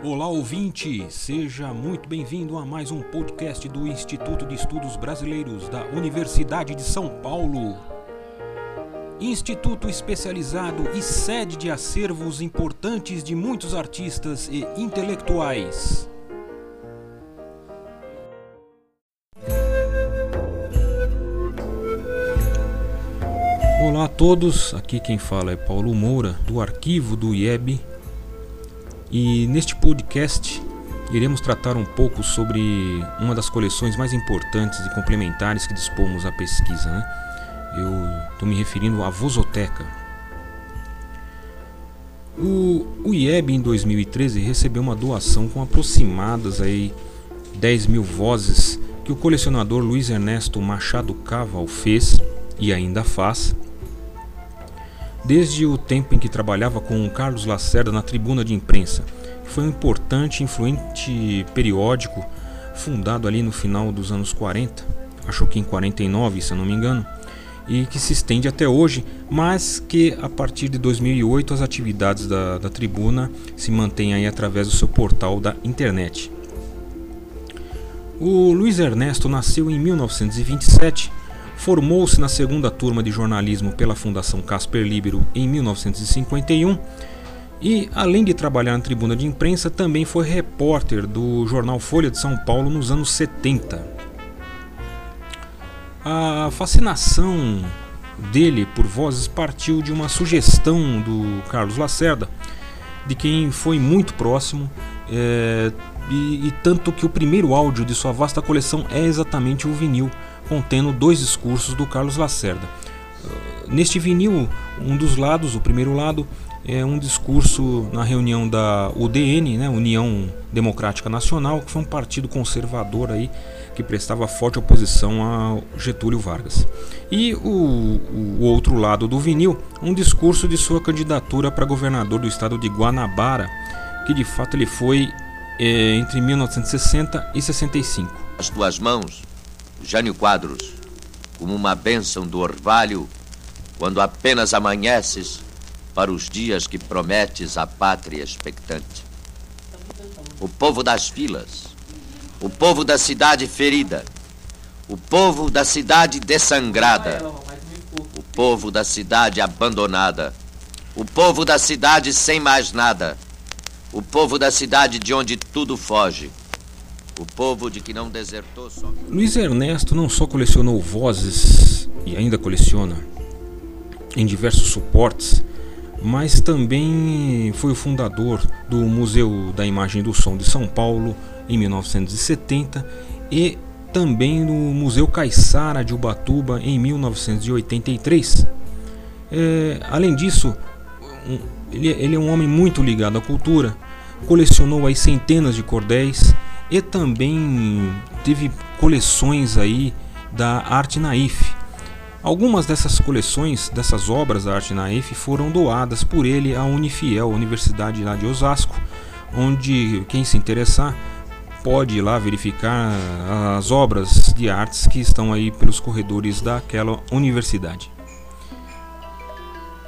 Olá ouvinte, seja muito bem-vindo a mais um podcast do Instituto de Estudos Brasileiros da Universidade de São Paulo. Instituto especializado e sede de acervos importantes de muitos artistas e intelectuais. Olá a todos, aqui quem fala é Paulo Moura, do arquivo do IEB, e neste podcast iremos tratar um pouco sobre uma das coleções mais importantes e complementares que dispomos à pesquisa. Né? Eu estou me referindo à Vozoteca. O, o IEB em 2013 recebeu uma doação com aproximadas aí 10 mil vozes que o colecionador Luiz Ernesto Machado Caval fez e ainda faz desde o tempo em que trabalhava com Carlos Lacerda na Tribuna de Imprensa, que foi um importante e influente periódico fundado ali no final dos anos 40, acho que em 49, se eu não me engano, e que se estende até hoje, mas que a partir de 2008 as atividades da, da Tribuna se mantêm aí através do seu portal da internet. O Luiz Ernesto nasceu em 1927 Formou-se na segunda turma de jornalismo pela Fundação Casper Libero em 1951 e, além de trabalhar na tribuna de imprensa, também foi repórter do jornal Folha de São Paulo nos anos 70. A fascinação dele por vozes partiu de uma sugestão do Carlos Lacerda, de quem foi muito próximo, é, e, e tanto que o primeiro áudio de sua vasta coleção é exatamente o vinil contendo dois discursos do Carlos Lacerda. Uh, neste vinil, um dos lados, o primeiro lado, é um discurso na reunião da UDN, né, União Democrática Nacional, que foi um partido conservador aí que prestava forte oposição a Getúlio Vargas. E o, o outro lado do vinil, um discurso de sua candidatura para governador do estado de Guanabara, que de fato ele foi é, entre 1960 e 65. As tuas mãos Jânio Quadros, como uma bênção do orvalho, quando apenas amanheces para os dias que prometes à pátria expectante. O povo das vilas, o povo da cidade ferida, o povo da cidade dessangrada, o povo da cidade abandonada, o povo da cidade sem mais nada, o povo da cidade de onde tudo foge o povo de que não desertou só. Luiz Ernesto não só colecionou vozes e ainda coleciona em diversos suportes, mas também foi o fundador do Museu da Imagem do Som de São Paulo em 1970 e também no Museu Caiçara de Ubatuba em 1983. É, além disso, ele, ele é um homem muito ligado à cultura, colecionou aí centenas de cordéis e também teve coleções aí da Arte Naif. Algumas dessas coleções, dessas obras da Arte Naif foram doadas por ele à Unifiel, Universidade lá de Osasco, onde quem se interessar pode ir lá verificar as obras de artes que estão aí pelos corredores daquela universidade.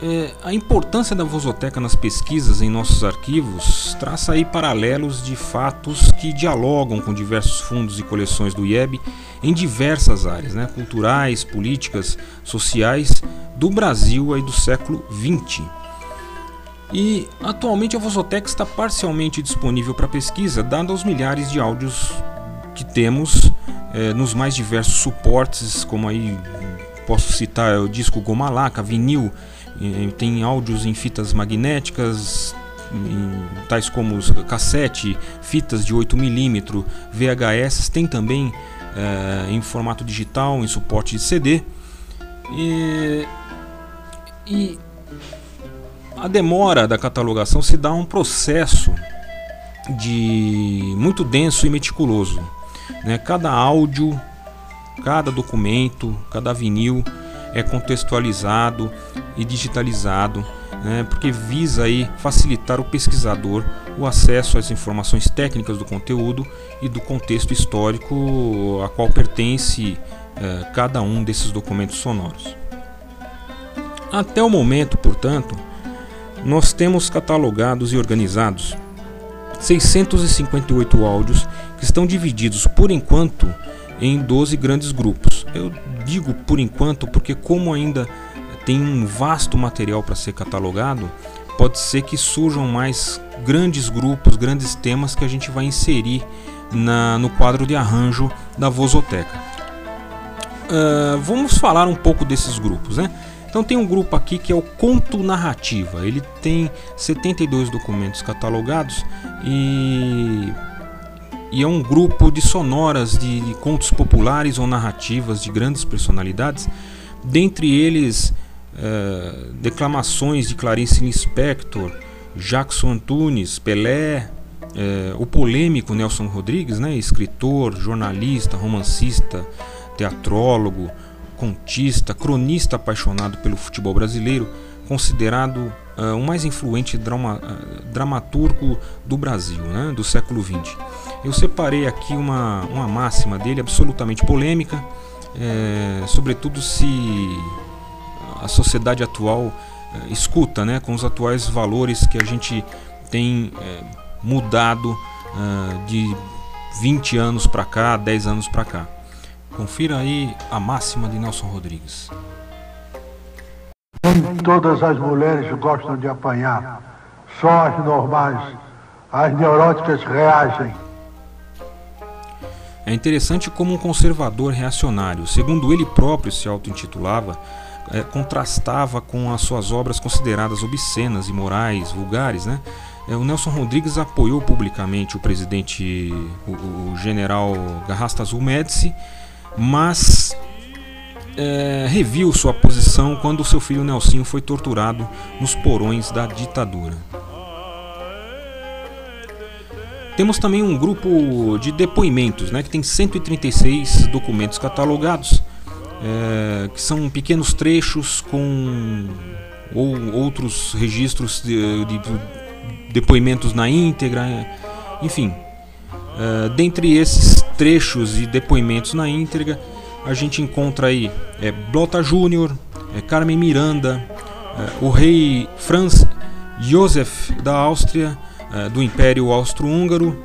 É, a importância da vozoteca nas pesquisas em nossos arquivos traça aí paralelos de fatos que dialogam com diversos fundos e coleções do IEB em diversas áreas, né, culturais, políticas, sociais do Brasil aí do século XX. E atualmente a Vozoteca está parcialmente disponível para pesquisa, dado os milhares de áudios que temos é, nos mais diversos suportes, como aí posso citar o disco Gomalaca, vinil tem áudios em fitas magnéticas, tais como cassete, fitas de 8mm, VHS, tem também é, em formato digital, em suporte de CD. E, e a demora da catalogação se dá um processo de muito denso e meticuloso. Né? Cada áudio, cada documento, cada vinil é contextualizado e digitalizado, né, porque visa aí facilitar o pesquisador o acesso às informações técnicas do conteúdo e do contexto histórico a qual pertence eh, cada um desses documentos sonoros. Até o momento, portanto, nós temos catalogados e organizados 658 áudios que estão divididos por enquanto em 12 grandes grupos. Eu digo por enquanto porque, como ainda tem um vasto material para ser catalogado, pode ser que surjam mais grandes grupos, grandes temas que a gente vai inserir na, no quadro de arranjo da Vozoteca. Uh, vamos falar um pouco desses grupos, né? Então tem um grupo aqui que é o Conto Narrativa. Ele tem 72 documentos catalogados e, e é um grupo de sonoras de, contos populares ou narrativas de grandes personalidades. Dentre eles, uh, declamações de Clarice Lispector, Jackson Antunes, Pelé, uh, o polêmico Nelson Rodrigues, né? escritor, jornalista, romancista, teatrólogo, contista, cronista apaixonado pelo futebol brasileiro, considerado uh, o mais influente drama, uh, dramaturgo do Brasil, né, do século XX. Eu separei aqui uma, uma máxima dele absolutamente polêmica, é, sobretudo se a sociedade atual é, escuta né, com os atuais valores que a gente tem é, mudado de 20 anos para cá, 10 anos para cá. Confira aí a máxima de Nelson Rodrigues. Nem todas as mulheres gostam de apanhar, só as normais. As neuróticas reagem. É interessante como um conservador reacionário, segundo ele próprio se auto-intitulava, é, contrastava com as suas obras consideradas obscenas, imorais, vulgares. Né? É, o Nelson Rodrigues apoiou publicamente o presidente, o, o general Garrastazu Médici, mas é, reviu sua posição quando seu filho Nelsinho foi torturado nos porões da ditadura. Temos também um grupo de depoimentos, né, que tem 136 documentos catalogados, é, que são pequenos trechos com ou outros registros de, de depoimentos na íntegra, enfim. É, dentre esses trechos e depoimentos na íntegra, a gente encontra aí é, Blota Júnior, é, Carmen Miranda, é, o rei Franz Josef da Áustria, é, do Império Austro-Húngaro.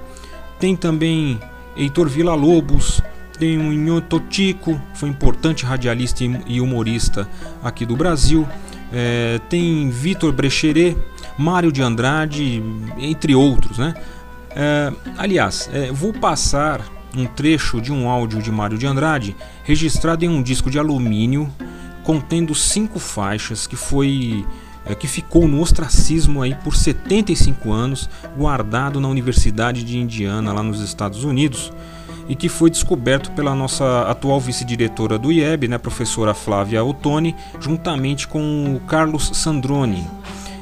Tem também Heitor Villa-Lobos, tem o Inhoto Tico, foi importante radialista e humorista aqui do Brasil. É, tem Vitor Brecheret, Mário de Andrade, entre outros. Né? É, aliás, é, vou passar um trecho de um áudio de Mário de Andrade, registrado em um disco de alumínio contendo cinco faixas que foi é, que ficou no ostracismo aí por 75 anos, guardado na Universidade de Indiana lá nos Estados Unidos e que foi descoberto pela nossa atual vice-diretora do IEB, né, professora Flávia Ottoni, juntamente com o Carlos Sandroni,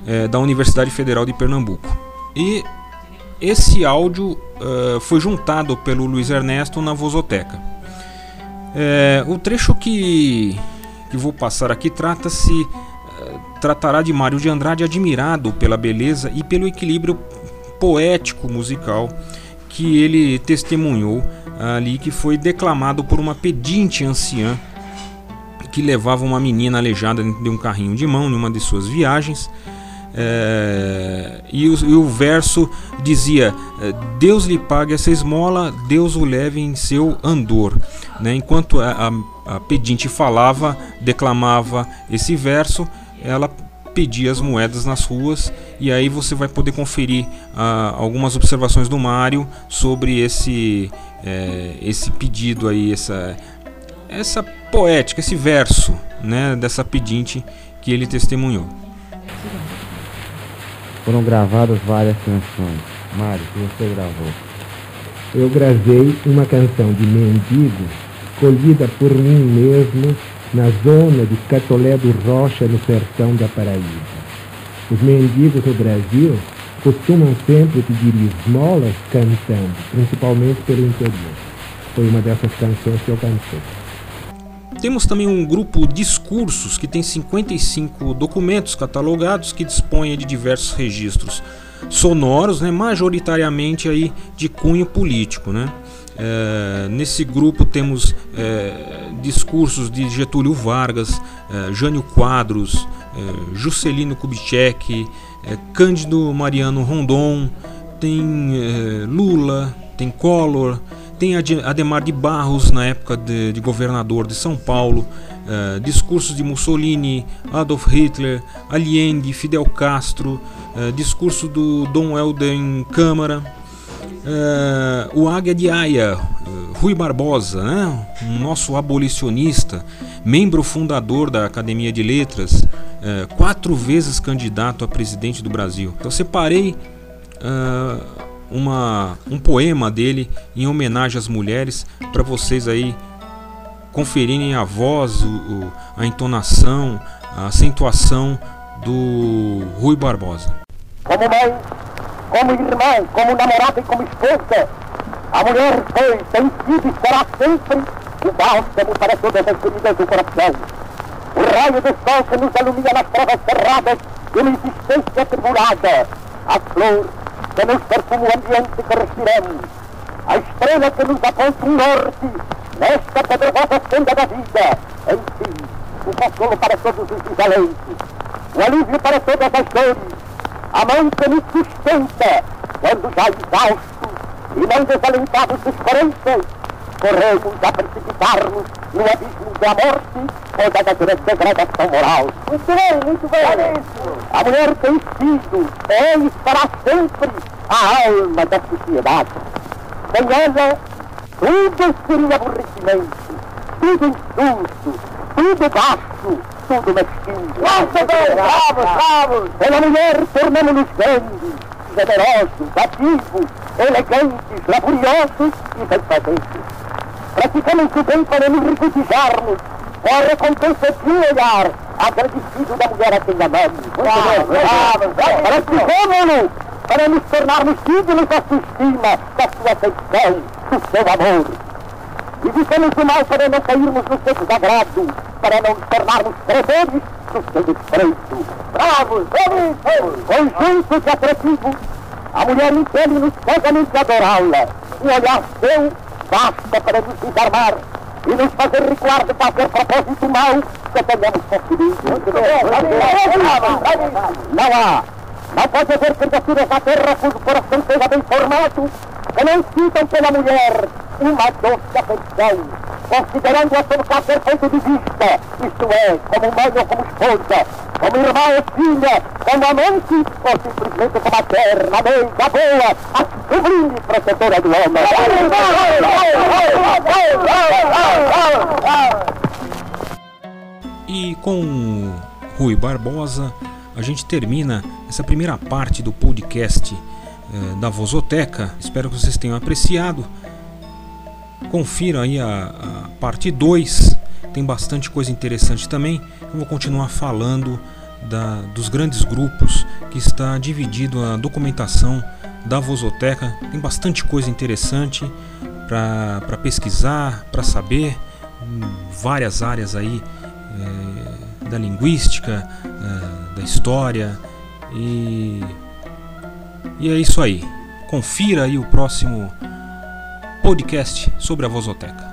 é, da Universidade Federal de Pernambuco. E esse áudio uh, foi juntado pelo Luiz Ernesto na Vozoteca. É, o trecho que, que vou passar aqui trata-se uh, tratará de Mário de Andrade admirado pela beleza e pelo equilíbrio poético musical que ele testemunhou ali que foi declamado por uma pedinte anciã que levava uma menina aleijada dentro de um carrinho de mão numa de suas viagens é, e, o, e, o, verso dizia: é, Deus lhe pague essa esmola, Deus o leve em seu andor. Né? Enquanto a, a, a, pedinte falava, declamava esse verso, ela pedia as moedas nas ruas, e aí você vai poder conferir ah, algumas observações do Mário sobre esse, é, esse pedido aí, essa, essa poética, esse verso né, dessa pedinte que ele testemunhou foram gravadas várias canções. Mário, que você gravou? Eu gravei uma canção de mendigo, escolhida por mim mesmo na zona de Catolé do Rocha, no sertão da Paraíba. Os mendigos no Brasil costumam sempre pedir esmolas cantando, principalmente pelo interior. Foi uma dessas canções que eu cantei. Temos também um grupo Discursos, que tem 55 documentos catalogados que dispõe de diversos registros sonoros, né, majoritariamente aí de cunho político. Né? É, nesse grupo temos é, discursos de Getúlio Vargas, é, Jânio Quadros, é, Juscelino Kubitschek, é, Cândido Mariano Rondon, tem eh, Lula, tem Collor, tem Ademar de Barros na época de, de governador de São Paulo, uh, discursos de Mussolini, Adolf Hitler, Allende, Fidel Castro, uh, discurso do Dom Helder Câmara, uh, o Águia de Aia, Rui Barbosa, né? um nosso abolicionista, membro fundador da Academia de Letras, quatro vezes candidato a presidente do Brasil. Então separei uma, um poema dele em homenagem às mulheres para vocês aí conferirem a voz, o, o, a entonação, a acentuação do Rui Barbosa. Como mãe, como irmã, como namorada e como esposa, a mulher foi, tem sido e será sempre o bálsamo para todas as feridas do coração. O raio do sol que nos alumia nas provas cerradas de uma existência atribulada. A flor que nos perfuma o ambiente que respiramos, a estrela que nos aponta um norte nesta pedregosa senda da vida, enfim, o consolo para todos os desalentes, o alívio para todas as dores, a mão que nos sustenta quando já exaustos e não desalentados de esperanças, corremos a precipitar-nos no abismo da morte ou da degradação moral. Muito bem, muito bem. A mulher tem sido, é e será sempre a alma da sociedade. Sem ela, tudo seria aborrecimento, tudo insulto, tudo baixo, tudo mesquinho. Nossa, bem, bravos, bravos! Pela mulher tornamos-nos grandes, generosos, ativos, elegantes, laboriosos e bem-fazentes. Praticamos o bem para nos regozijarmos com a recompensa de um olhar agradecido da mulher a quem amamos. Praticamos-no para nos tornarmos dignos da sua estima, da sua afeição, do seu amor. E dizemos o mal para não cairmos no seu desagrado, para não nos tornarmos credores do seu desprezo. Bravos, Conjunto de atrativos, a mulher impele-nos cegamente adorá-la. Um olhar seu basta para nos desarmar e nos fazer recuar de qualquer propósito mau que tenhamos conseguido. Não há. Não pode haver criaturas na terra cujo coração seja bem formado, que não sintam pela mulher uma doce afeição, considerando-a sob qualquer ponto de vista, isto é, como mãe ou como esposa, como irmã ou filha, como amante, ou simplesmente como a terna, amiga, boa, a sublime protetora do homem. E com Rui Barbosa, a gente termina essa primeira parte do podcast eh, da Vozoteca. Espero que vocês tenham apreciado. Confira aí a, a parte 2, tem bastante coisa interessante também. Eu vou continuar falando da, dos grandes grupos que está dividido a documentação da Vozoteca. Tem bastante coisa interessante para pesquisar, para saber, várias áreas aí é, da linguística, é, da história e, e é isso aí. Confira aí o próximo podcast sobre a Vozoteca.